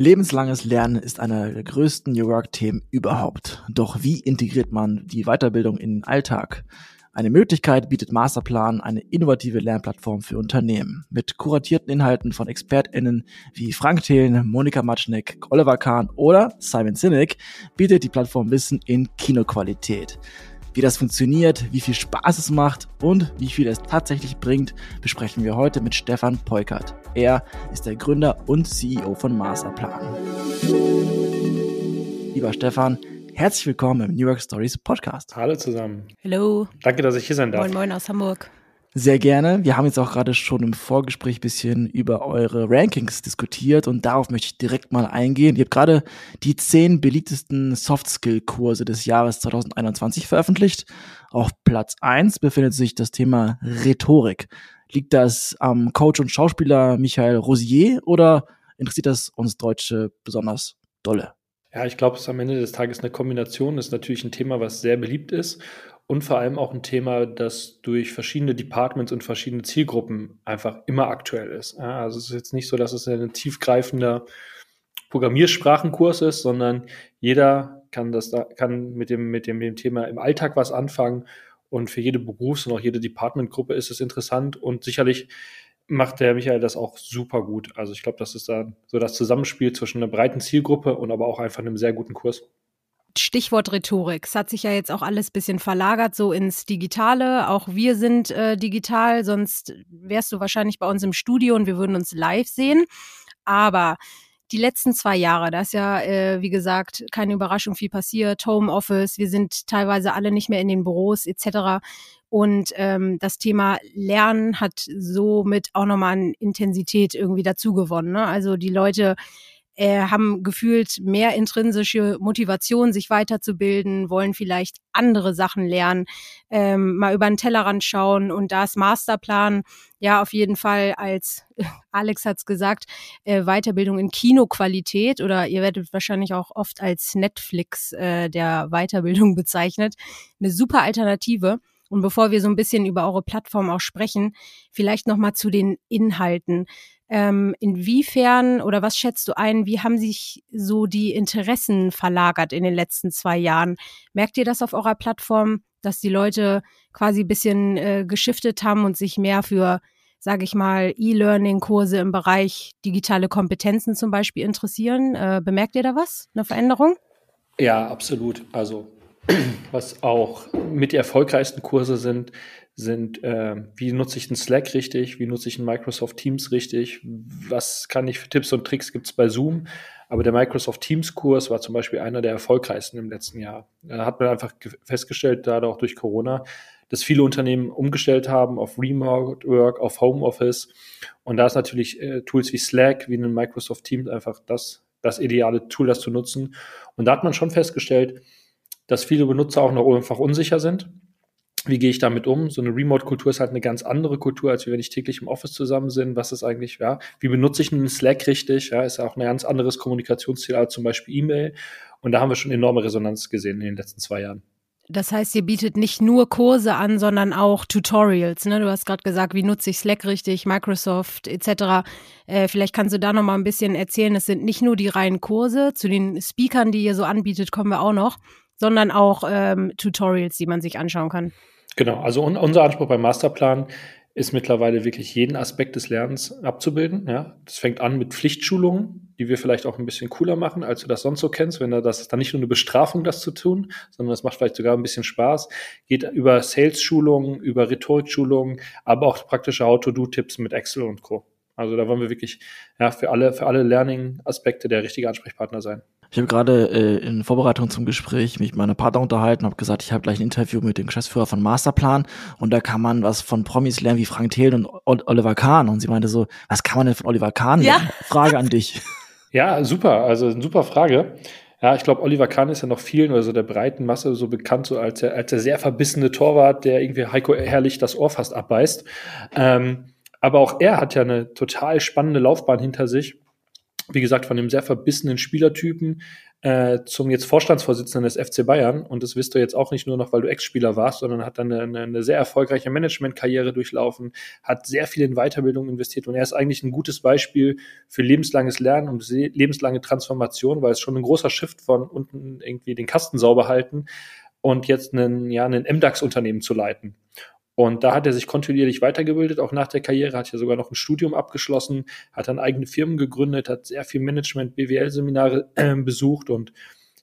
Lebenslanges Lernen ist einer der größten New Work-Themen überhaupt. Doch wie integriert man die Weiterbildung in den Alltag? Eine Möglichkeit bietet Masterplan eine innovative Lernplattform für Unternehmen. Mit kuratierten Inhalten von ExpertInnen wie Frank Thelen, Monika Matschneck, Oliver Kahn oder Simon Sinek bietet die Plattform Wissen in Kinoqualität. Wie das funktioniert, wie viel Spaß es macht und wie viel es tatsächlich bringt, besprechen wir heute mit Stefan Peukert. Er ist der Gründer und CEO von Masterplan. Lieber Stefan, herzlich willkommen im New York Stories Podcast. Hallo zusammen. Hallo. Danke, dass ich hier sein darf. Moin, moin aus Hamburg. Sehr gerne. Wir haben jetzt auch gerade schon im Vorgespräch ein bisschen über eure Rankings diskutiert und darauf möchte ich direkt mal eingehen. Ihr habt gerade die zehn beliebtesten Soft-Skill-Kurse des Jahres 2021 veröffentlicht. Auf Platz eins befindet sich das Thema Rhetorik. Liegt das am Coach und Schauspieler Michael Rosier oder interessiert das uns Deutsche besonders dolle? Ja, ich glaube, es ist am Ende des Tages eine Kombination. Das ist natürlich ein Thema, was sehr beliebt ist und vor allem auch ein Thema, das durch verschiedene Departments und verschiedene Zielgruppen einfach immer aktuell ist. Also es ist jetzt nicht so, dass es ein tiefgreifender Programmiersprachenkurs ist, sondern jeder kann das da, kann mit dem, mit dem, dem Thema im Alltag was anfangen. Und für jede Berufs- und auch jede Departmentgruppe ist es interessant und sicherlich macht der Michael das auch super gut. Also ich glaube, das ist dann so das Zusammenspiel zwischen einer breiten Zielgruppe und aber auch einfach einem sehr guten Kurs. Stichwort Rhetorik. Es hat sich ja jetzt auch alles bisschen verlagert, so ins Digitale. Auch wir sind äh, digital, sonst wärst du wahrscheinlich bei uns im Studio und wir würden uns live sehen. Aber die letzten zwei Jahre, da ist ja, äh, wie gesagt, keine Überraschung viel passiert. Homeoffice, wir sind teilweise alle nicht mehr in den Büros etc. Und ähm, das Thema Lernen hat somit auch nochmal an Intensität irgendwie dazu gewonnen. Ne? Also die Leute äh, haben gefühlt mehr intrinsische Motivation, sich weiterzubilden, wollen vielleicht andere Sachen lernen, ähm, mal über den Tellerrand schauen und da ist Masterplan ja auf jeden Fall als Alex hat's gesagt äh, Weiterbildung in Kinoqualität oder ihr werdet wahrscheinlich auch oft als Netflix äh, der Weiterbildung bezeichnet, eine super Alternative. Und bevor wir so ein bisschen über eure Plattform auch sprechen, vielleicht noch mal zu den Inhalten. Ähm, inwiefern oder was schätzt du ein, wie haben sich so die Interessen verlagert in den letzten zwei Jahren? Merkt ihr das auf eurer Plattform, dass die Leute quasi ein bisschen äh, geschiftet haben und sich mehr für, sage ich mal, E-Learning-Kurse im Bereich digitale Kompetenzen zum Beispiel interessieren? Äh, bemerkt ihr da was, eine Veränderung? Ja, absolut. Also was auch mit erfolgreichsten Kurse sind, sind, äh, wie nutze ich den Slack richtig, wie nutze ich den Microsoft Teams richtig, was kann ich für Tipps und Tricks gibt es bei Zoom. Aber der Microsoft Teams Kurs war zum Beispiel einer der erfolgreichsten im letzten Jahr. Da hat man einfach festgestellt, gerade auch durch Corona, dass viele Unternehmen umgestellt haben auf Remote Work, auf Homeoffice. Und da ist natürlich äh, Tools wie Slack, wie ein Microsoft Teams einfach das, das ideale Tool, das zu nutzen. Und da hat man schon festgestellt, dass viele Benutzer auch noch einfach unsicher sind wie gehe ich damit um? So eine Remote-Kultur ist halt eine ganz andere Kultur, als wenn ich täglich im Office zusammen bin. Was ist eigentlich, ja, wie benutze ich einen Slack richtig? Ja, ist ja auch ein ganz anderes Kommunikationsziel als zum Beispiel E-Mail. Und da haben wir schon enorme Resonanz gesehen in den letzten zwei Jahren. Das heißt, ihr bietet nicht nur Kurse an, sondern auch Tutorials. Ne? Du hast gerade gesagt, wie nutze ich Slack richtig, Microsoft etc. Äh, vielleicht kannst du da noch mal ein bisschen erzählen. Es sind nicht nur die reinen Kurse. Zu den Speakern, die ihr so anbietet, kommen wir auch noch, sondern auch ähm, Tutorials, die man sich anschauen kann. Genau, also un unser Anspruch beim Masterplan ist mittlerweile wirklich jeden Aspekt des Lernens abzubilden. Ja, das fängt an mit Pflichtschulungen, die wir vielleicht auch ein bisschen cooler machen, als du das sonst so kennst. Wenn da das ist dann nicht nur eine Bestrafung, das zu tun, sondern das macht vielleicht sogar ein bisschen Spaß. Geht über Sales-Schulungen, über Rhetorik-Schulungen, aber auch praktische How-to-Do-Tipps mit Excel und Co. Also da wollen wir wirklich ja, für alle, für alle Learning-Aspekte der richtige Ansprechpartner sein. Ich habe gerade äh, in Vorbereitung zum Gespräch mich mit meiner Partner unterhalten, habe gesagt, ich habe gleich ein Interview mit dem Geschäftsführer von Masterplan und da kann man was von Promis lernen wie Frank Thelen und Oliver Kahn und sie meinte so, was kann man denn von Oliver Kahn ja. lernen? Frage an dich. Ja, super, also eine super Frage. Ja, ich glaube, Oliver Kahn ist ja noch vielen, also der breiten Masse so bekannt, so als der, als der sehr verbissene Torwart, der irgendwie Heiko Herrlich das Ohr fast abbeißt. Ähm, aber auch er hat ja eine total spannende Laufbahn hinter sich wie gesagt, von einem sehr verbissenen Spielertypen äh, zum jetzt Vorstandsvorsitzenden des FC Bayern. Und das wirst du jetzt auch nicht nur noch, weil du Ex-Spieler warst, sondern hat dann eine, eine sehr erfolgreiche Managementkarriere durchlaufen, hat sehr viel in Weiterbildung investiert und er ist eigentlich ein gutes Beispiel für lebenslanges Lernen und lebenslange Transformation, weil es schon ein großer Shift von unten irgendwie den Kasten sauber halten und jetzt einen, ja, ein MDAX-Unternehmen zu leiten. Und da hat er sich kontinuierlich weitergebildet, auch nach der Karriere, hat ja sogar noch ein Studium abgeschlossen, hat dann eigene Firmen gegründet, hat sehr viel Management, BWL-Seminare äh, besucht und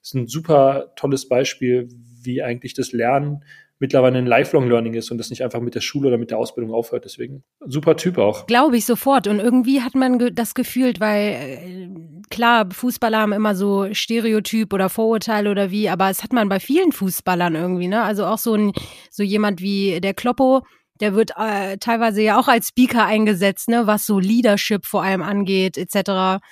ist ein super tolles Beispiel, wie eigentlich das Lernen mittlerweile ein Lifelong Learning ist und das nicht einfach mit der Schule oder mit der Ausbildung aufhört. Deswegen super Typ auch. Glaube ich sofort. Und irgendwie hat man das gefühlt, weil äh, klar, Fußballer haben immer so Stereotyp oder Vorurteile oder wie, aber es hat man bei vielen Fußballern irgendwie, ne? Also auch so ein, so jemand wie der Kloppo, der wird äh, teilweise ja auch als Speaker eingesetzt, ne, was so Leadership vor allem angeht, etc.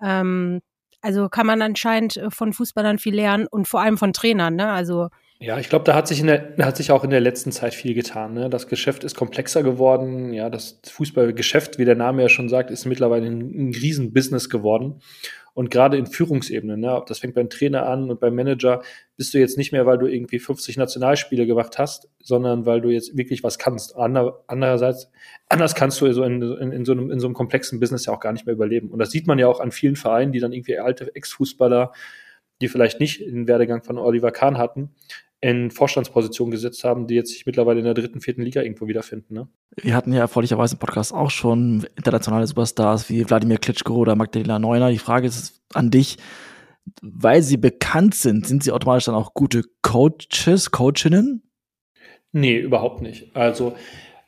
Ähm, also kann man anscheinend äh, von Fußballern viel lernen und vor allem von Trainern, ne? Also ja, ich glaube, da hat sich, in der, hat sich auch in der letzten Zeit viel getan. Ne? Das Geschäft ist komplexer geworden. Ja, das Fußballgeschäft, wie der Name ja schon sagt, ist mittlerweile ein, ein Riesenbusiness geworden. Und gerade in Führungsebenen, ne, das fängt beim Trainer an und beim Manager, bist du jetzt nicht mehr, weil du irgendwie 50 Nationalspiele gemacht hast, sondern weil du jetzt wirklich was kannst. Ander, andererseits, anders kannst du so in, in, in, so einem, in so einem komplexen Business ja auch gar nicht mehr überleben. Und das sieht man ja auch an vielen Vereinen, die dann irgendwie alte Ex-Fußballer, die vielleicht nicht den Werdegang von Oliver Kahn hatten, in Vorstandspositionen gesetzt haben, die jetzt sich mittlerweile in der dritten, vierten Liga irgendwo wiederfinden. Ne? Wir hatten ja erfreulicherweise im Podcast auch schon internationale Superstars wie Wladimir Klitschko oder Magdalena Neuner. Die Frage ist an dich, weil sie bekannt sind, sind sie automatisch dann auch gute Coaches, Coachinnen? Nee, überhaupt nicht. Also,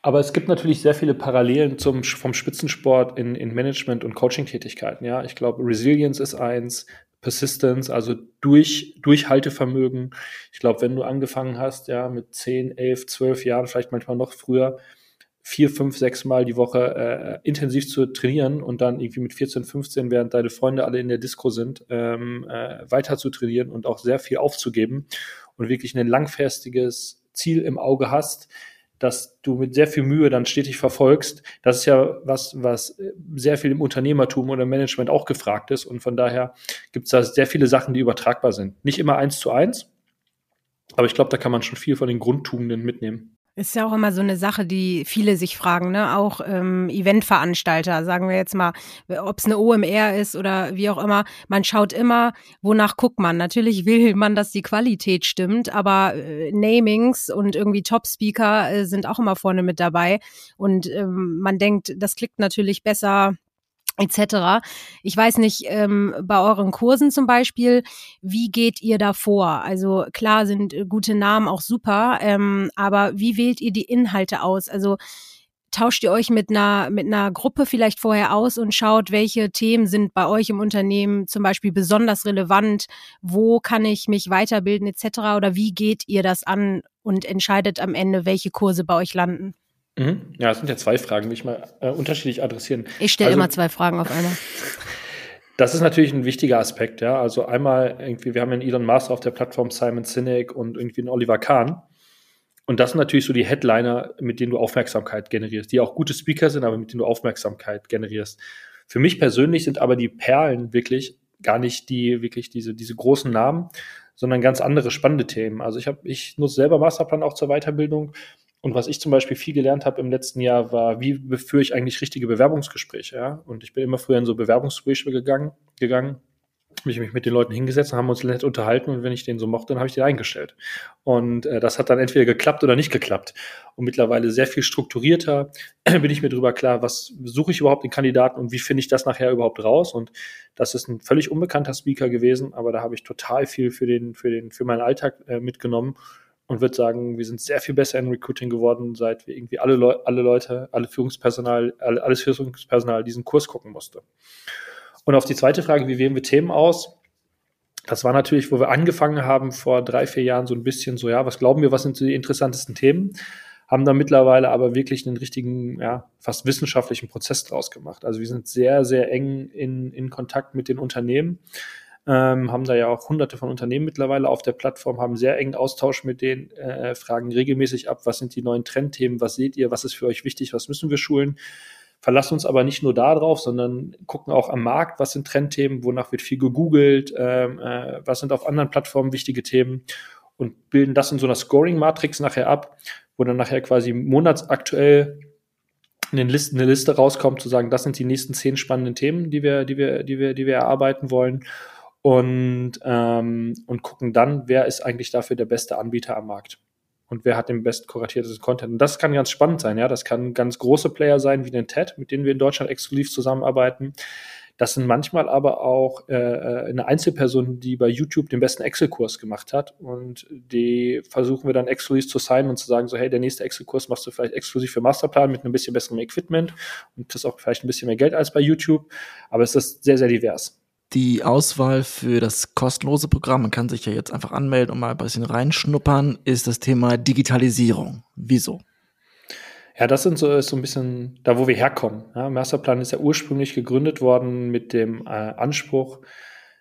aber es gibt natürlich sehr viele Parallelen zum, vom Spitzensport in, in Management- und Coaching-Tätigkeiten. Ja, ich glaube, Resilience ist eins, Persistence, also durch, Durchhaltevermögen. Ich glaube, wenn du angefangen hast, ja, mit 10, 11, 12 Jahren, vielleicht manchmal noch früher, vier, fünf, sechs Mal die Woche äh, intensiv zu trainieren und dann irgendwie mit 14, 15, während deine Freunde alle in der Disco sind, ähm, äh, weiter zu trainieren und auch sehr viel aufzugeben und wirklich ein langfristiges Ziel im Auge hast, dass du mit sehr viel Mühe dann stetig verfolgst. Das ist ja was, was sehr viel im Unternehmertum oder im Management auch gefragt ist. Und von daher gibt es da sehr viele Sachen, die übertragbar sind. Nicht immer eins zu eins, aber ich glaube, da kann man schon viel von den Grundtugenden mitnehmen. Ist ja auch immer so eine Sache, die viele sich fragen, ne? Auch ähm, Eventveranstalter, sagen wir jetzt mal, ob es eine OMR ist oder wie auch immer. Man schaut immer, wonach guckt man. Natürlich will man, dass die Qualität stimmt, aber äh, Namings und irgendwie Top-Speaker äh, sind auch immer vorne mit dabei. Und ähm, man denkt, das klickt natürlich besser etc. Ich weiß nicht, ähm, bei euren Kursen zum Beispiel, wie geht ihr da vor? Also klar sind äh, gute Namen auch super, ähm, aber wie wählt ihr die Inhalte aus? Also tauscht ihr euch mit einer, mit einer Gruppe vielleicht vorher aus und schaut, welche Themen sind bei euch im Unternehmen zum Beispiel besonders relevant? Wo kann ich mich weiterbilden etc. Oder wie geht ihr das an und entscheidet am Ende, welche Kurse bei euch landen? Mhm. Ja, es sind ja zwei Fragen, die ich mal äh, unterschiedlich adressieren. Ich stelle also, immer zwei Fragen auf einmal. Das ist natürlich ein wichtiger Aspekt, ja. Also einmal irgendwie, wir haben einen Elon Musk auf der Plattform Simon Sinek und irgendwie einen Oliver Kahn. Und das sind natürlich so die Headliner, mit denen du Aufmerksamkeit generierst, die auch gute Speaker sind, aber mit denen du Aufmerksamkeit generierst. Für mich persönlich sind aber die Perlen wirklich gar nicht die, wirklich diese, diese großen Namen, sondern ganz andere spannende Themen. Also ich habe, ich nutze selber Masterplan auch zur Weiterbildung und was ich zum Beispiel viel gelernt habe im letzten Jahr, war, wie führe ich eigentlich richtige Bewerbungsgespräche. Ja? Und ich bin immer früher in so Bewerbungsgespräche gegangen, gegangen habe ich mich mit den Leuten hingesetzt und haben uns nett unterhalten und wenn ich den so mochte, dann habe ich den eingestellt. Und äh, das hat dann entweder geklappt oder nicht geklappt. Und mittlerweile sehr viel strukturierter bin ich mir darüber klar, was suche ich überhaupt den Kandidaten und wie finde ich das nachher überhaupt raus. Und das ist ein völlig unbekannter Speaker gewesen, aber da habe ich total viel für den, für den, für meinen Alltag äh, mitgenommen und würde sagen, wir sind sehr viel besser in Recruiting geworden, seit wir irgendwie alle, Leu alle Leute, alle Führungspersonal, alle, alles Führungspersonal diesen Kurs gucken musste. Und auf die zweite Frage, wie wählen wir Themen aus? Das war natürlich, wo wir angefangen haben vor drei, vier Jahren so ein bisschen so, ja, was glauben wir, was sind die interessantesten Themen? Haben da mittlerweile aber wirklich einen richtigen, ja, fast wissenschaftlichen Prozess draus gemacht. Also wir sind sehr, sehr eng in, in Kontakt mit den Unternehmen ähm, haben da ja auch hunderte von Unternehmen mittlerweile auf der Plattform, haben sehr engen Austausch mit denen, äh, fragen regelmäßig ab, was sind die neuen Trendthemen, was seht ihr, was ist für euch wichtig, was müssen wir schulen, verlassen uns aber nicht nur darauf, sondern gucken auch am Markt, was sind Trendthemen, wonach wird viel gegoogelt, ähm, äh, was sind auf anderen Plattformen wichtige Themen und bilden das in so einer Scoring-Matrix nachher ab, wo dann nachher quasi monatsaktuell eine Liste, eine Liste rauskommt, zu sagen, das sind die nächsten zehn spannenden Themen, die wir, die wir, die wir, die wir erarbeiten wollen. Und, ähm, und gucken dann, wer ist eigentlich dafür der beste Anbieter am Markt und wer hat den best kuratierten Content. Und das kann ganz spannend sein, ja. Das kann ganz große Player sein, wie den TED, mit denen wir in Deutschland exklusiv zusammenarbeiten. Das sind manchmal aber auch äh, äh, eine Einzelperson, die bei YouTube den besten Excel-Kurs gemacht hat. Und die versuchen wir dann exklusiv zu signen und zu sagen, so, hey, der nächste Excel-Kurs machst du vielleicht exklusiv für Masterplan mit einem bisschen besserem Equipment und kriegst auch vielleicht ein bisschen mehr Geld als bei YouTube. Aber es ist sehr, sehr divers. Die Auswahl für das kostenlose Programm, man kann sich ja jetzt einfach anmelden und mal ein bisschen reinschnuppern, ist das Thema Digitalisierung. Wieso? Ja, das sind so, ist so ein bisschen da, wo wir herkommen. Ja, Masterplan ist ja ursprünglich gegründet worden mit dem äh, Anspruch,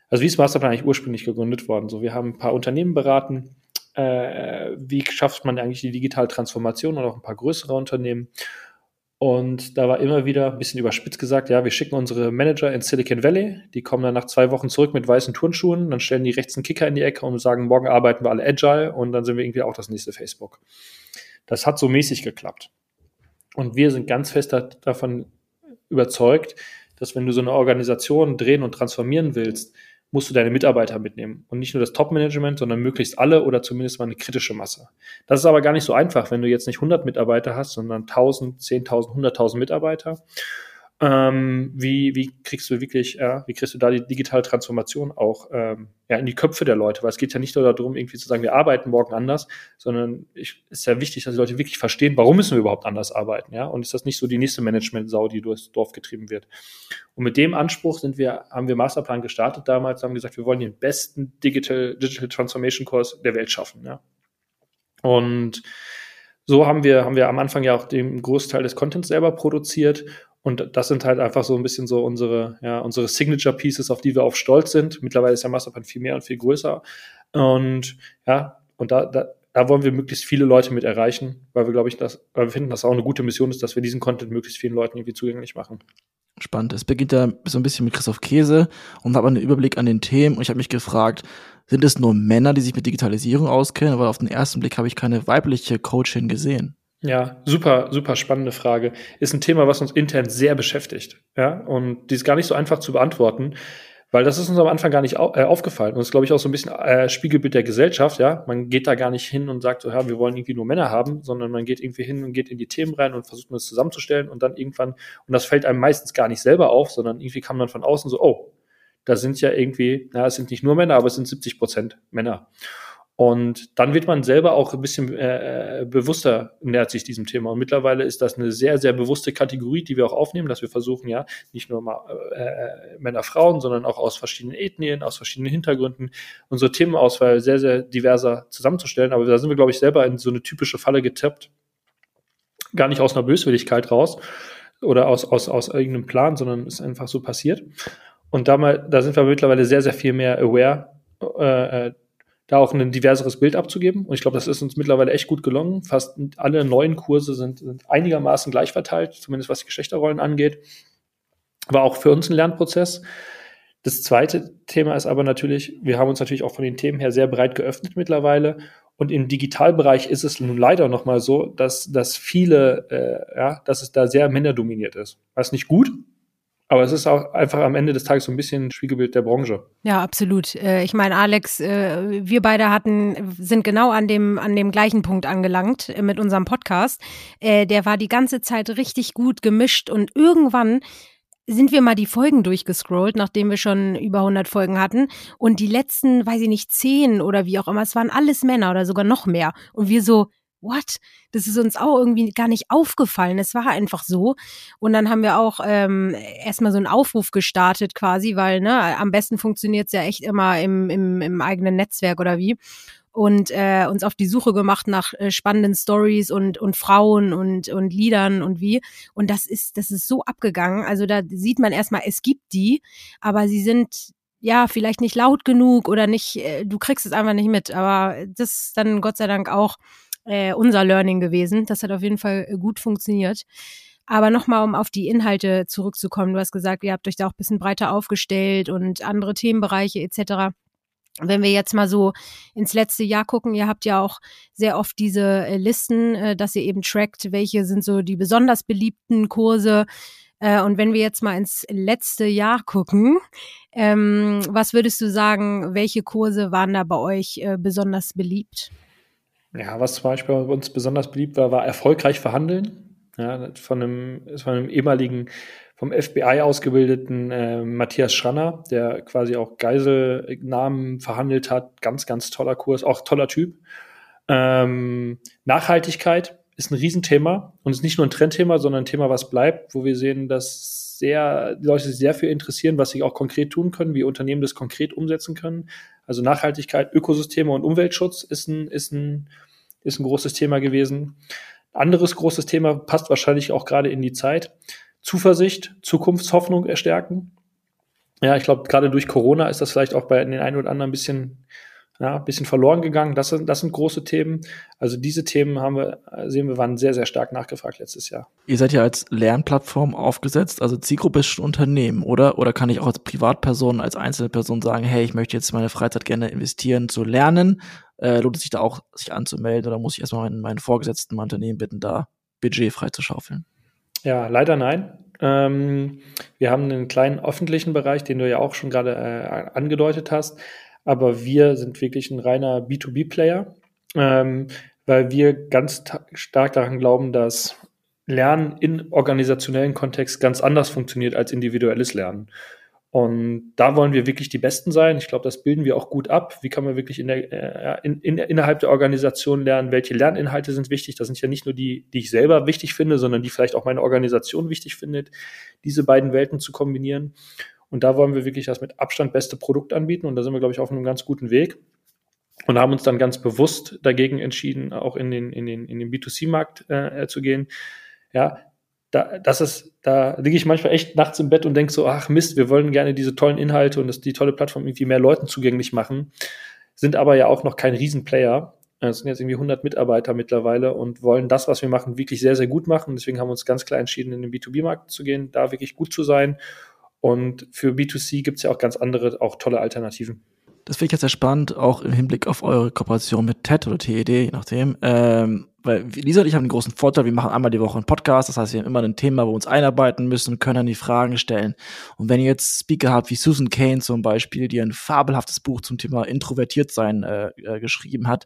also wie ist Masterplan eigentlich ursprünglich gegründet worden? So, wir haben ein paar Unternehmen beraten, äh, wie schafft man eigentlich die digitale Transformation und auch ein paar größere Unternehmen. Und da war immer wieder ein bisschen überspitzt gesagt, ja, wir schicken unsere Manager in Silicon Valley, die kommen dann nach zwei Wochen zurück mit weißen Turnschuhen, dann stellen die rechts einen Kicker in die Ecke und sagen, morgen arbeiten wir alle agile und dann sind wir irgendwie auch das nächste Facebook. Das hat so mäßig geklappt. Und wir sind ganz fest davon überzeugt, dass wenn du so eine Organisation drehen und transformieren willst, musst du deine Mitarbeiter mitnehmen. Und nicht nur das Top-Management, sondern möglichst alle oder zumindest mal eine kritische Masse. Das ist aber gar nicht so einfach, wenn du jetzt nicht 100 Mitarbeiter hast, sondern 1000, 10.000, 100.000 Mitarbeiter. Ähm, wie, wie kriegst du wirklich, ja, wie kriegst du da die digitale Transformation auch ähm, ja, in die Köpfe der Leute? Weil es geht ja nicht nur darum, irgendwie zu sagen, wir arbeiten morgen anders, sondern es ist ja wichtig, dass die Leute wirklich verstehen, warum müssen wir überhaupt anders arbeiten, ja? Und ist das nicht so die nächste Management-Sau, die durchs Dorf getrieben wird? Und mit dem Anspruch sind wir, haben wir Masterplan gestartet damals, haben gesagt, wir wollen den besten Digital, Digital Transformation Kurs der Welt schaffen, ja? Und so haben wir, haben wir am Anfang ja auch den Großteil des Contents selber produziert und das sind halt einfach so ein bisschen so unsere, ja, unsere Signature Pieces, auf die wir auch stolz sind. Mittlerweile ist der Masterplan viel mehr und viel größer. Und ja, und da, da, da wollen wir möglichst viele Leute mit erreichen, weil wir, glaube ich, das, weil wir finden, dass auch eine gute Mission ist, dass wir diesen Content möglichst vielen Leuten irgendwie zugänglich machen. Spannend. Es beginnt ja so ein bisschen mit Christoph Käse und habe einen Überblick an den Themen und ich habe mich gefragt, sind es nur Männer, die sich mit Digitalisierung auskennen? Weil auf den ersten Blick habe ich keine weibliche Coachin gesehen. Ja, super, super spannende Frage. Ist ein Thema, was uns intern sehr beschäftigt. Ja, und die ist gar nicht so einfach zu beantworten, weil das ist uns am Anfang gar nicht au äh, aufgefallen. Und ist, glaube ich, auch so ein bisschen äh, Spiegelbild der Gesellschaft. Ja, man geht da gar nicht hin und sagt so, ja, wir wollen irgendwie nur Männer haben, sondern man geht irgendwie hin und geht in die Themen rein und versucht das zusammenzustellen und dann irgendwann, und das fällt einem meistens gar nicht selber auf, sondern irgendwie kann man von außen so, oh, da sind ja irgendwie, na, es sind nicht nur Männer, aber es sind 70 Prozent Männer. Und dann wird man selber auch ein bisschen äh, bewusster nähert sich diesem Thema. Und mittlerweile ist das eine sehr, sehr bewusste Kategorie, die wir auch aufnehmen, dass wir versuchen, ja, nicht nur mal äh, äh, Männer, Frauen, sondern auch aus verschiedenen Ethnien, aus verschiedenen Hintergründen unsere Themenauswahl sehr, sehr diverser zusammenzustellen. Aber da sind wir, glaube ich, selber in so eine typische Falle getappt. Gar nicht aus einer Böswilligkeit raus oder aus, aus, aus irgendeinem Plan, sondern ist einfach so passiert. Und da, mal, da sind wir mittlerweile sehr, sehr viel mehr aware, äh, äh da auch ein diverseres Bild abzugeben. Und ich glaube, das ist uns mittlerweile echt gut gelungen. Fast alle neuen Kurse sind, sind einigermaßen gleich verteilt, zumindest was die Geschlechterrollen angeht. War auch für uns ein Lernprozess. Das zweite Thema ist aber natürlich, wir haben uns natürlich auch von den Themen her sehr breit geöffnet mittlerweile. Und im Digitalbereich ist es nun leider noch mal so, dass, dass viele, äh, ja, dass es da sehr männerdominiert ist. Was nicht gut, aber es ist auch einfach am Ende des Tages so ein bisschen ein Spiegelbild der Branche. Ja, absolut. Äh, ich meine, Alex, äh, wir beide hatten, sind genau an dem, an dem gleichen Punkt angelangt äh, mit unserem Podcast. Der war die ganze Zeit richtig gut gemischt und irgendwann sind wir mal die Folgen durchgescrollt, nachdem wir schon über 100 Folgen hatten. Und die letzten, weiß ich nicht, zehn oder wie auch immer, es waren alles Männer oder sogar noch mehr. Und wir so, what? Das ist uns auch irgendwie gar nicht aufgefallen. Es war einfach so. Und dann haben wir auch ähm, erstmal so einen Aufruf gestartet quasi, weil ne, am besten funktioniert's ja echt immer im, im, im eigenen Netzwerk oder wie. Und äh, uns auf die Suche gemacht nach äh, spannenden Stories und, und Frauen und, und Liedern und wie. Und das ist, das ist so abgegangen. Also da sieht man erstmal, es gibt die, aber sie sind ja, vielleicht nicht laut genug oder nicht, äh, du kriegst es einfach nicht mit, aber das ist dann Gott sei Dank auch äh, unser Learning gewesen. Das hat auf jeden Fall äh, gut funktioniert. Aber nochmal, um auf die Inhalte zurückzukommen, du hast gesagt, ihr habt euch da auch ein bisschen breiter aufgestellt und andere Themenbereiche etc. Wenn wir jetzt mal so ins letzte Jahr gucken, ihr habt ja auch sehr oft diese äh, Listen, äh, dass ihr eben trackt, welche sind so die besonders beliebten Kurse. Und wenn wir jetzt mal ins letzte Jahr gucken, ähm, was würdest du sagen, welche Kurse waren da bei euch besonders beliebt? Ja, was zum Beispiel bei uns besonders beliebt war, war erfolgreich verhandeln. Ja, von einem, von einem ehemaligen vom FBI ausgebildeten äh, Matthias Schranner, der quasi auch Geiselnamen verhandelt hat. Ganz, ganz toller Kurs, auch toller Typ. Ähm, Nachhaltigkeit ist ein Riesenthema und ist nicht nur ein Trendthema, sondern ein Thema, was bleibt, wo wir sehen, dass sehr, die Leute sich sehr viel interessieren, was sie auch konkret tun können, wie Unternehmen das konkret umsetzen können. Also Nachhaltigkeit, Ökosysteme und Umweltschutz ist ein, ist ein, ist ein großes Thema gewesen. Anderes großes Thema passt wahrscheinlich auch gerade in die Zeit Zuversicht, Zukunftshoffnung erstärken. Ja, ich glaube, gerade durch Corona ist das vielleicht auch bei den einen oder anderen ein bisschen, ja, ein bisschen verloren gegangen. Das sind, das sind große Themen. Also diese Themen haben wir, sehen wir, waren sehr, sehr stark nachgefragt letztes Jahr. Ihr seid ja als Lernplattform aufgesetzt, also Zielgruppe ist schon Unternehmen, oder? Oder kann ich auch als Privatperson, als einzelne Person sagen, hey, ich möchte jetzt meine Freizeit gerne investieren zu lernen? Äh, lohnt es sich da auch, sich anzumelden oder muss ich erstmal meinen, meinen Vorgesetzten, mein Unternehmen bitten, da Budget freizuschaufeln? Ja, leider nein. Ähm, wir haben einen kleinen öffentlichen Bereich, den du ja auch schon gerade äh, angedeutet hast, aber wir sind wirklich ein reiner B2B-Player, ähm, weil wir ganz stark daran glauben, dass Lernen in organisationellen Kontext ganz anders funktioniert als individuelles Lernen. Und da wollen wir wirklich die Besten sein. Ich glaube, das bilden wir auch gut ab. Wie kann man wirklich in der, äh, in, in, innerhalb der Organisation lernen? Welche Lerninhalte sind wichtig? Das sind ja nicht nur die, die ich selber wichtig finde, sondern die vielleicht auch meine Organisation wichtig findet, diese beiden Welten zu kombinieren. Und da wollen wir wirklich das mit Abstand beste Produkt anbieten. Und da sind wir, glaube ich, auf einem ganz guten Weg. Und haben uns dann ganz bewusst dagegen entschieden, auch in den, in den, in den B2C-Markt äh, zu gehen. Ja, da, das ist, da liege ich manchmal echt nachts im Bett und denke so, ach Mist, wir wollen gerne diese tollen Inhalte und das, die tolle Plattform irgendwie mehr Leuten zugänglich machen, sind aber ja auch noch kein Riesenplayer. Es sind jetzt irgendwie 100 Mitarbeiter mittlerweile und wollen das, was wir machen, wirklich sehr, sehr gut machen. Deswegen haben wir uns ganz klar entschieden, in den B2B-Markt zu gehen, da wirklich gut zu sein. Und für B2C gibt es ja auch ganz andere, auch tolle Alternativen. Das finde ich jetzt sehr spannend, auch im Hinblick auf eure Kooperation mit TED oder TED, je nachdem. Ähm, weil Lisa und ich haben einen großen Vorteil, wir machen einmal die Woche einen Podcast, das heißt, wir haben immer ein Thema, wo wir uns einarbeiten müssen, können dann die Fragen stellen. Und wenn ihr jetzt Speaker habt, wie Susan Kane zum Beispiel, die ein fabelhaftes Buch zum Thema introvertiert sein äh, äh, geschrieben hat,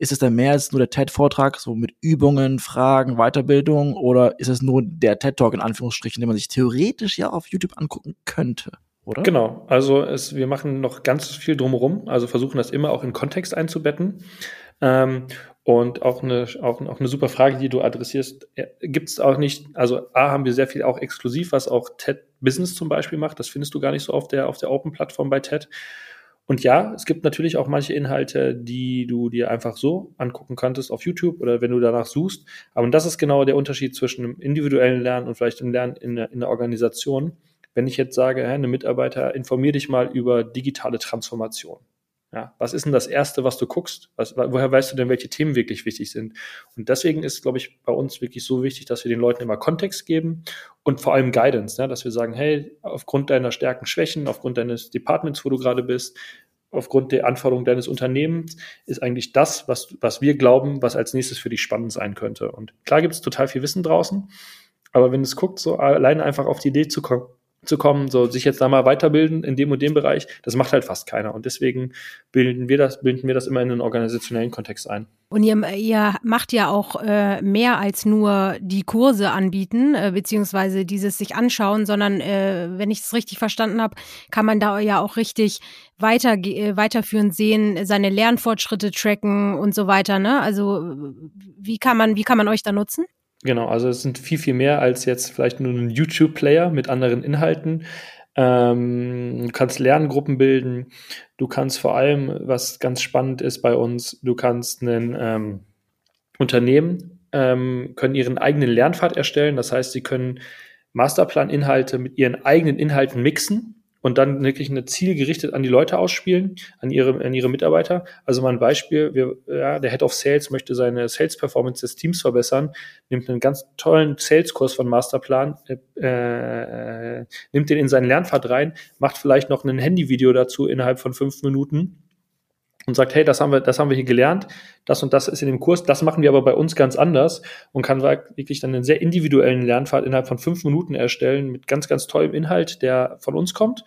ist es dann mehr als nur der TED-Vortrag, so mit Übungen, Fragen, Weiterbildung, oder ist es nur der TED-Talk in Anführungsstrichen, den man sich theoretisch ja auf YouTube angucken könnte? Oder? Genau, also es, wir machen noch ganz viel drumherum, also versuchen das immer auch in Kontext einzubetten. Ähm, und auch eine, auch, auch eine super Frage, die du adressierst, gibt es auch nicht, also A haben wir sehr viel auch exklusiv, was auch TED Business zum Beispiel macht. Das findest du gar nicht so auf der, auf der Open-Plattform bei TED. Und ja, es gibt natürlich auch manche Inhalte, die du dir einfach so angucken könntest auf YouTube oder wenn du danach suchst. Aber das ist genau der Unterschied zwischen einem individuellen Lernen und vielleicht einem Lernen in der, in der Organisation. Wenn ich jetzt sage, eine Mitarbeiter, informier dich mal über digitale Transformation. Ja, was ist denn das Erste, was du guckst? Was, woher weißt du denn, welche Themen wirklich wichtig sind? Und deswegen ist, glaube ich, bei uns wirklich so wichtig, dass wir den Leuten immer Kontext geben und vor allem Guidance, ne? dass wir sagen, hey, aufgrund deiner Stärken, Schwächen, aufgrund deines Departments, wo du gerade bist, aufgrund der Anforderungen deines Unternehmens, ist eigentlich das, was, was wir glauben, was als nächstes für dich spannend sein könnte. Und klar gibt es total viel Wissen draußen, aber wenn es guckt, so alleine einfach auf die Idee zu kommen, zu kommen, so sich jetzt da mal weiterbilden in dem und dem Bereich, das macht halt fast keiner. Und deswegen bilden wir das, bilden wir das immer in einen organisationellen Kontext ein. Und ihr, ihr macht ja auch äh, mehr als nur die Kurse anbieten, äh, beziehungsweise dieses sich anschauen, sondern äh, wenn ich es richtig verstanden habe, kann man da ja auch richtig weiter, äh, weiterführend sehen, seine Lernfortschritte tracken und so weiter. Ne? Also wie kann man, wie kann man euch da nutzen? Genau, also es sind viel, viel mehr als jetzt vielleicht nur ein YouTube-Player mit anderen Inhalten. Ähm, du kannst Lerngruppen bilden. Du kannst vor allem, was ganz spannend ist bei uns, du kannst ein ähm, Unternehmen ähm, können ihren eigenen Lernpfad erstellen. Das heißt, sie können Masterplan-Inhalte mit ihren eigenen Inhalten mixen und dann wirklich eine zielgerichtet an die Leute ausspielen, an ihre, an ihre Mitarbeiter. Also mal ein Beispiel, wir, ja, der Head of Sales möchte seine Sales Performance des Teams verbessern, nimmt einen ganz tollen Sales-Kurs von Masterplan, äh, äh, nimmt den in seinen Lernpfad rein, macht vielleicht noch ein Handyvideo dazu innerhalb von fünf Minuten und sagt, hey, das haben wir, das haben wir hier gelernt, das und das ist in dem Kurs, das machen wir aber bei uns ganz anders und kann wirklich dann einen sehr individuellen Lernpfad innerhalb von fünf Minuten erstellen mit ganz, ganz tollem Inhalt, der von uns kommt.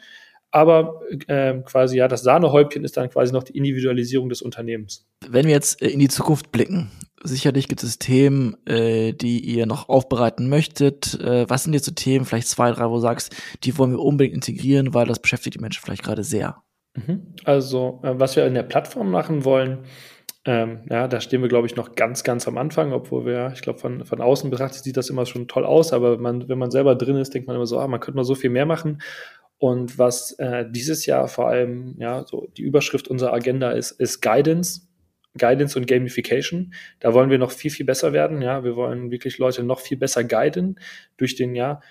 Aber äh, quasi ja, das Sahnehäubchen ist dann quasi noch die Individualisierung des Unternehmens. Wenn wir jetzt äh, in die Zukunft blicken, sicherlich gibt es Themen, äh, die ihr noch aufbereiten möchtet. Äh, was sind jetzt so Themen, vielleicht zwei, drei, wo du sagst, die wollen wir unbedingt integrieren, weil das beschäftigt die Menschen vielleicht gerade sehr? Mhm. Also, äh, was wir in der Plattform machen wollen, ähm, ja, da stehen wir, glaube ich, noch ganz, ganz am Anfang, obwohl wir, ich glaube, von, von außen betrachtet sieht das immer schon toll aus, aber man, wenn man selber drin ist, denkt man immer so, ah, man könnte noch so viel mehr machen. Und was äh, dieses Jahr vor allem, ja, so die Überschrift unserer Agenda ist, ist Guidance. Guidance und Gamification. Da wollen wir noch viel, viel besser werden. Ja, wir wollen wirklich Leute noch viel besser guiden durch den, ja,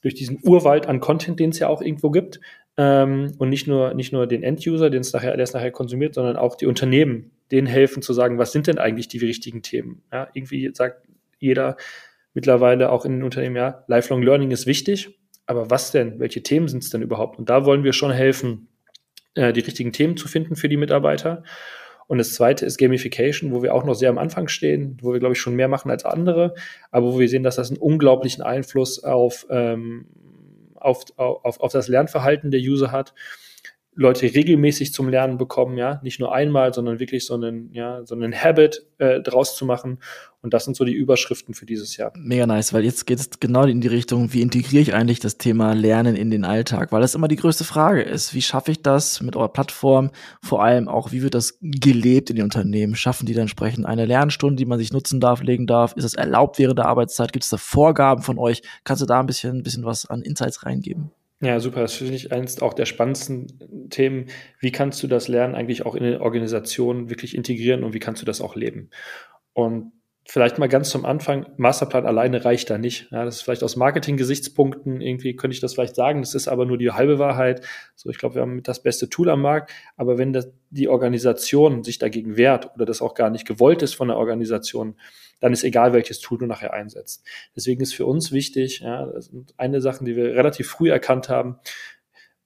durch diesen Urwald an Content, den es ja auch irgendwo gibt. Ähm, und nicht nur, nicht nur den End-User, den es nachher, der es nachher konsumiert, sondern auch die Unternehmen, denen helfen zu sagen, was sind denn eigentlich die richtigen Themen? Ja, irgendwie sagt jeder mittlerweile auch in den Unternehmen, ja, Lifelong Learning ist wichtig, aber was denn? Welche Themen sind es denn überhaupt? Und da wollen wir schon helfen, äh, die richtigen Themen zu finden für die Mitarbeiter. Und das zweite ist Gamification, wo wir auch noch sehr am Anfang stehen, wo wir, glaube ich, schon mehr machen als andere, aber wo wir sehen, dass das einen unglaublichen Einfluss auf ähm, auf, auf, auf das Lernverhalten der User hat. Leute regelmäßig zum Lernen bekommen, ja, nicht nur einmal, sondern wirklich so einen, ja, so einen Habit äh, draus zu machen. Und das sind so die Überschriften für dieses Jahr. Mega nice, weil jetzt geht es genau in die Richtung, wie integriere ich eigentlich das Thema Lernen in den Alltag, weil das immer die größte Frage ist. Wie schaffe ich das mit eurer Plattform? Vor allem auch, wie wird das gelebt in den Unternehmen? Schaffen die dann entsprechend eine Lernstunde, die man sich nutzen darf, legen darf? Ist es erlaubt während der Arbeitszeit? Gibt es da Vorgaben von euch? Kannst du da ein bisschen, ein bisschen was an Insights reingeben? Ja, super. Das finde ich eines auch der spannendsten Themen. Wie kannst du das Lernen eigentlich auch in eine Organisation wirklich integrieren und wie kannst du das auch leben? Und vielleicht mal ganz zum Anfang, Masterplan alleine reicht da nicht. Ja, das ist vielleicht aus Marketing-Gesichtspunkten, irgendwie könnte ich das vielleicht sagen, das ist aber nur die halbe Wahrheit. So, ich glaube, wir haben das beste Tool am Markt, aber wenn das, die Organisation sich dagegen wehrt oder das auch gar nicht gewollt ist von der Organisation, dann ist egal, welches Tool du nachher einsetzt. Deswegen ist für uns wichtig, ja, das sind eine Sache, die wir relativ früh erkannt haben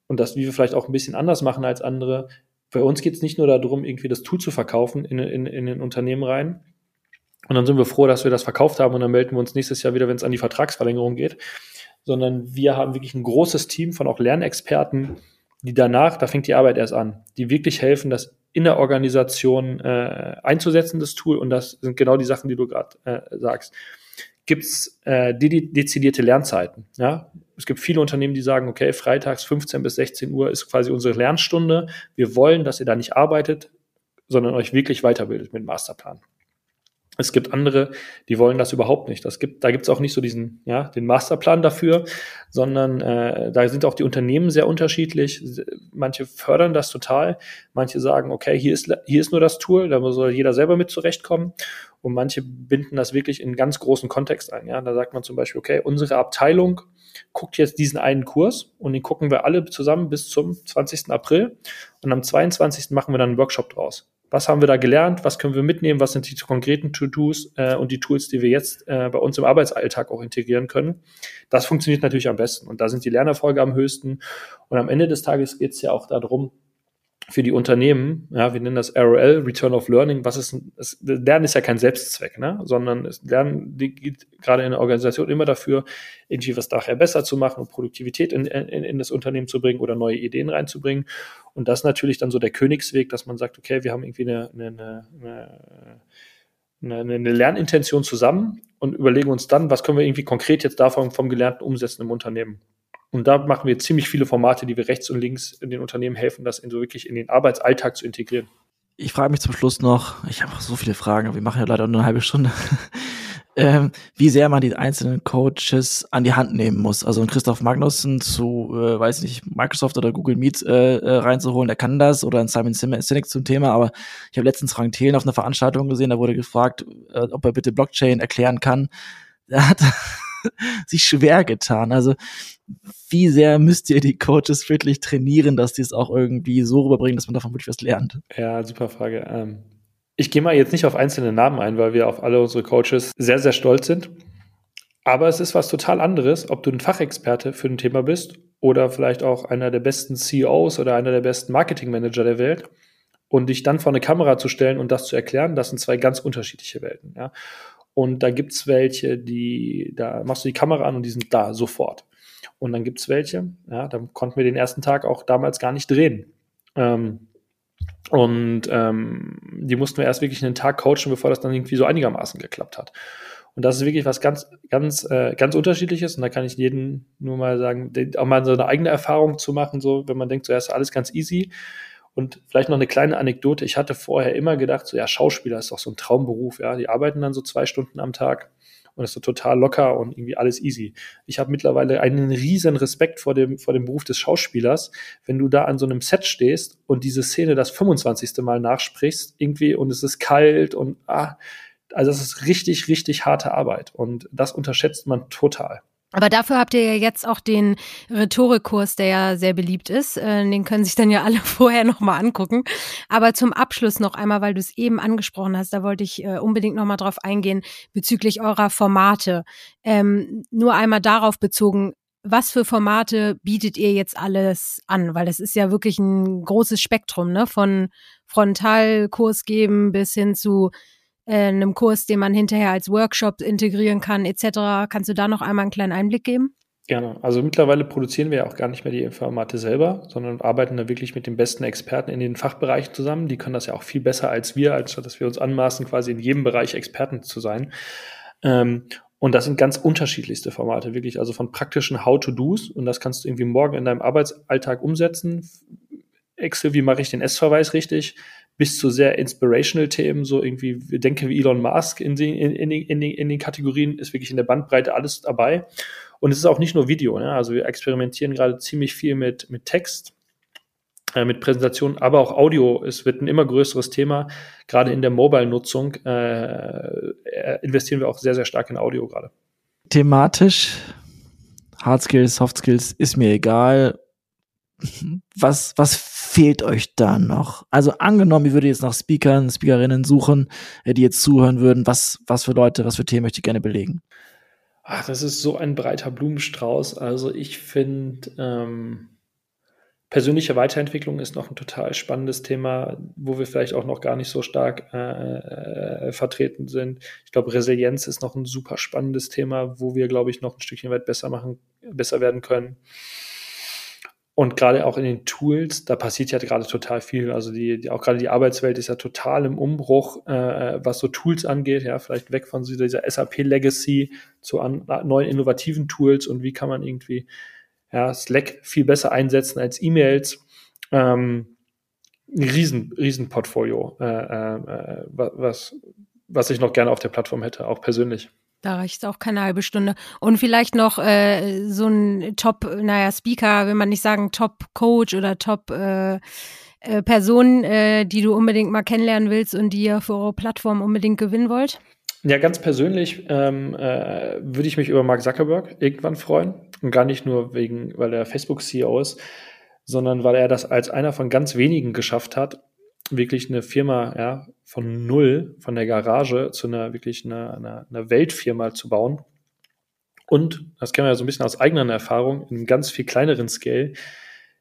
und das, wie wir vielleicht auch ein bisschen anders machen als andere. Bei uns geht es nicht nur darum, irgendwie das Tool zu verkaufen in, in, in den Unternehmen rein. Und dann sind wir froh, dass wir das verkauft haben und dann melden wir uns nächstes Jahr wieder, wenn es an die Vertragsverlängerung geht. Sondern wir haben wirklich ein großes Team von auch Lernexperten, die danach, da fängt die Arbeit erst an, die wirklich helfen, das in der Organisation äh, einzusetzen, das Tool. Und das sind genau die Sachen, die du gerade äh, sagst. Gibt es äh, de dezidierte Lernzeiten? Ja? Es gibt viele Unternehmen, die sagen, okay, freitags 15 bis 16 Uhr ist quasi unsere Lernstunde. Wir wollen, dass ihr da nicht arbeitet, sondern euch wirklich weiterbildet mit Masterplan. Es gibt andere, die wollen das überhaupt nicht. Das gibt, da gibt es auch nicht so diesen, ja, den Masterplan dafür, sondern äh, da sind auch die Unternehmen sehr unterschiedlich. Manche fördern das total, manche sagen, okay, hier ist, hier ist nur das Tool, da soll jeder selber mit zurechtkommen. Und manche binden das wirklich in einen ganz großen Kontext ein. Ja, da sagt man zum Beispiel, okay, unsere Abteilung guckt jetzt diesen einen Kurs und den gucken wir alle zusammen bis zum 20. April. Und am 22. machen wir dann einen Workshop draus was haben wir da gelernt, was können wir mitnehmen, was sind die konkreten To-Dos äh, und die Tools, die wir jetzt äh, bei uns im Arbeitsalltag auch integrieren können. Das funktioniert natürlich am besten und da sind die Lernerfolge am höchsten. Und am Ende des Tages geht es ja auch darum, für die Unternehmen, ja, wir nennen das ROL, Return of Learning, was ist, das Lernen ist ja kein Selbstzweck, ne, sondern das Lernen geht gerade in der Organisation immer dafür, irgendwie was nachher besser zu machen und Produktivität in, in, in das Unternehmen zu bringen oder neue Ideen reinzubringen. Und das ist natürlich dann so der Königsweg, dass man sagt, okay, wir haben irgendwie eine, eine, eine, eine, eine Lernintention zusammen und überlegen uns dann, was können wir irgendwie konkret jetzt davon vom Gelernten umsetzen im Unternehmen. Und da machen wir ziemlich viele Formate, die wir rechts und links in den Unternehmen helfen, das in so wirklich in den Arbeitsalltag zu integrieren. Ich frage mich zum Schluss noch, ich habe so viele Fragen, wir machen ja leider nur eine halbe Stunde, ähm, wie sehr man die einzelnen Coaches an die Hand nehmen muss. Also Christoph Magnussen zu, äh, weiß nicht, Microsoft oder Google Meet äh, äh, reinzuholen, der kann das, oder ein Simon Sinek zum Thema, aber ich habe letztens Frank Thelen auf einer Veranstaltung gesehen, da wurde gefragt, äh, ob er bitte Blockchain erklären kann. Er hat sich schwer getan. Also wie sehr müsst ihr die Coaches wirklich trainieren, dass die es auch irgendwie so rüberbringen, dass man davon wirklich was lernt? Ja, super Frage. Ähm, ich gehe mal jetzt nicht auf einzelne Namen ein, weil wir auf alle unsere Coaches sehr, sehr stolz sind. Aber es ist was total anderes, ob du ein Fachexperte für ein Thema bist oder vielleicht auch einer der besten CEOs oder einer der besten Marketingmanager der Welt und dich dann vor eine Kamera zu stellen und das zu erklären, das sind zwei ganz unterschiedliche Welten. Ja? Und da gibt's welche, die, da machst du die Kamera an und die sind da sofort. Und dann gibt's welche, ja, da konnten wir den ersten Tag auch damals gar nicht drehen. Ähm, und ähm, die mussten wir erst wirklich einen Tag coachen, bevor das dann irgendwie so einigermaßen geklappt hat. Und das ist wirklich was ganz, ganz, äh, ganz unterschiedliches. Und da kann ich jedem nur mal sagen, auch mal so eine eigene Erfahrung zu machen, so wenn man denkt, so ja, ist alles ganz easy. Und vielleicht noch eine kleine Anekdote. Ich hatte vorher immer gedacht, so ja, Schauspieler ist doch so ein Traumberuf, ja. Die arbeiten dann so zwei Stunden am Tag und ist so total locker und irgendwie alles easy. Ich habe mittlerweile einen riesen Respekt vor dem, vor dem Beruf des Schauspielers, wenn du da an so einem Set stehst und diese Szene das 25. Mal nachsprichst, irgendwie, und es ist kalt und ah, also das ist richtig, richtig harte Arbeit und das unterschätzt man total. Aber dafür habt ihr ja jetzt auch den Rhetorikkurs, der ja sehr beliebt ist. Äh, den können sich dann ja alle vorher nochmal angucken. Aber zum Abschluss noch einmal, weil du es eben angesprochen hast, da wollte ich äh, unbedingt nochmal drauf eingehen bezüglich eurer Formate. Ähm, nur einmal darauf bezogen, was für Formate bietet ihr jetzt alles an? Weil das ist ja wirklich ein großes Spektrum, ne? Von Frontalkurs geben bis hin zu einem Kurs, den man hinterher als Workshop integrieren kann, etc. Kannst du da noch einmal einen kleinen Einblick geben? Gerne. Also mittlerweile produzieren wir ja auch gar nicht mehr die Formate selber, sondern arbeiten da wirklich mit den besten Experten in den Fachbereichen zusammen. Die können das ja auch viel besser als wir, als dass wir uns anmaßen, quasi in jedem Bereich Experten zu sein. Ähm, und das sind ganz unterschiedlichste Formate, wirklich, also von praktischen How-to-Dos. Und das kannst du irgendwie morgen in deinem Arbeitsalltag umsetzen. Excel, wie mache ich den S-Verweis richtig? Bis zu sehr inspirational Themen, so irgendwie, denke wie Elon Musk in, den, in, in, in, den Kategorien, ist wirklich in der Bandbreite alles dabei. Und es ist auch nicht nur Video, ne? also wir experimentieren gerade ziemlich viel mit, mit Text, äh, mit Präsentationen, aber auch Audio. Es wird ein immer größeres Thema. Gerade in der Mobile-Nutzung äh, äh investieren wir auch sehr, sehr stark in Audio gerade. Thematisch, Hard Skills, Soft Skills, ist mir egal was, was fehlt euch da noch? Also angenommen, ihr würdet jetzt nach Speakern, Speakerinnen suchen, äh, die jetzt zuhören würden, was, was für Leute, was für Themen möchte ich gerne belegen? Ach, das ist so ein breiter Blumenstrauß. Also ich finde, ähm, persönliche Weiterentwicklung ist noch ein total spannendes Thema, wo wir vielleicht auch noch gar nicht so stark äh, äh, vertreten sind. Ich glaube, Resilienz ist noch ein super spannendes Thema, wo wir, glaube ich, noch ein Stückchen weit besser machen, besser werden können. Und gerade auch in den Tools, da passiert ja gerade total viel. Also die, die auch gerade die Arbeitswelt ist ja total im Umbruch, äh, was so Tools angeht. Ja, vielleicht weg von dieser SAP Legacy zu an, neuen innovativen Tools und wie kann man irgendwie ja, Slack viel besser einsetzen als E-Mails. Ähm, ein riesen, riesen Portfolio, äh, äh, was, was ich noch gerne auf der Plattform hätte, auch persönlich. Da reicht auch keine halbe Stunde. Und vielleicht noch äh, so ein Top, naja, Speaker, will man nicht sagen Top-Coach oder Top- äh, äh, Person, äh, die du unbedingt mal kennenlernen willst und die ihr für eure Plattform unbedingt gewinnen wollt? Ja, ganz persönlich ähm, äh, würde ich mich über Mark Zuckerberg irgendwann freuen. Und gar nicht nur wegen, weil er Facebook-CEO ist, sondern weil er das als einer von ganz wenigen geschafft hat, wirklich eine Firma ja, von null, von der Garage zu einer wirklich einer, einer, einer Weltfirma zu bauen. Und, das kennen wir ja so ein bisschen aus eigener Erfahrung, in einem ganz viel kleineren Scale,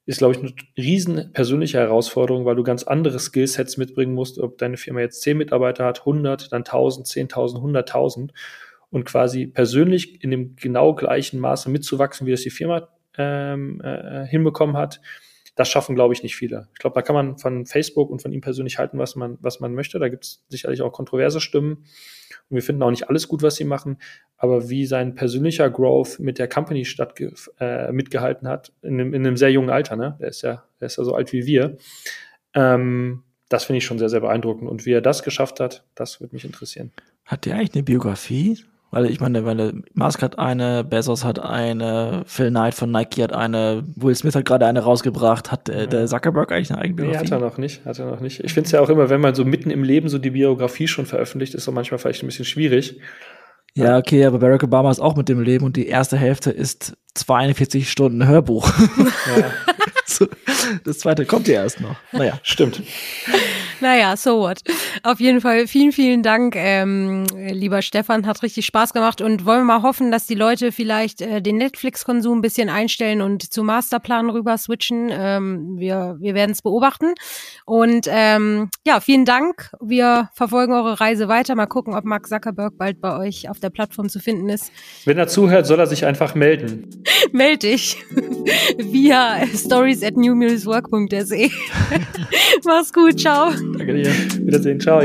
ist, glaube ich, eine riesen persönliche Herausforderung, weil du ganz andere Skillsets mitbringen musst, ob deine Firma jetzt 10 Mitarbeiter hat, 100, dann 1000, 10.000, 100.000 und quasi persönlich in dem genau gleichen Maße mitzuwachsen, wie es die Firma ähm, äh, hinbekommen hat, das schaffen, glaube ich, nicht viele. Ich glaube, da kann man von Facebook und von ihm persönlich halten, was man, was man möchte. Da gibt es sicherlich auch kontroverse Stimmen. Und wir finden auch nicht alles gut, was sie machen. Aber wie sein persönlicher Growth mit der Company statt, äh, mitgehalten hat, in einem, in einem sehr jungen Alter, ne? Der ist ja, der ist ja so alt wie wir. Ähm, das finde ich schon sehr, sehr beeindruckend. Und wie er das geschafft hat, das würde mich interessieren. Hat der eigentlich eine Biografie? Weil ich meine, weil Musk hat eine, Bezos hat eine, Phil Knight von Nike hat eine, Will Smith hat gerade eine rausgebracht. Hat äh, der Zuckerberg eigentlich eine eigene Biografie? Nee, hat er noch nicht. Hat er noch nicht. Ich finde es ja auch immer, wenn man so mitten im Leben so die Biografie schon veröffentlicht, ist so manchmal vielleicht ein bisschen schwierig. Ja, okay, aber Barack Obama ist auch mit dem Leben und die erste Hälfte ist 42 Stunden Hörbuch. Ja. das zweite kommt ja erst noch. Naja. Stimmt. Naja, so what. Auf jeden Fall vielen, vielen Dank, ähm, lieber Stefan. Hat richtig Spaß gemacht und wollen wir mal hoffen, dass die Leute vielleicht äh, den Netflix-Konsum ein bisschen einstellen und zu Masterplan rüber switchen. Ähm, wir wir werden es beobachten. Und ähm, ja, vielen Dank. Wir verfolgen eure Reise weiter. Mal gucken, ob Mark Zuckerberg bald bei euch auf der Plattform zu finden ist. Wenn er zuhört, soll er sich einfach melden. Meld dich via stories at newmuswork.de. Mach's gut, ciao. Danke dir. Wiedersehen. Ciao.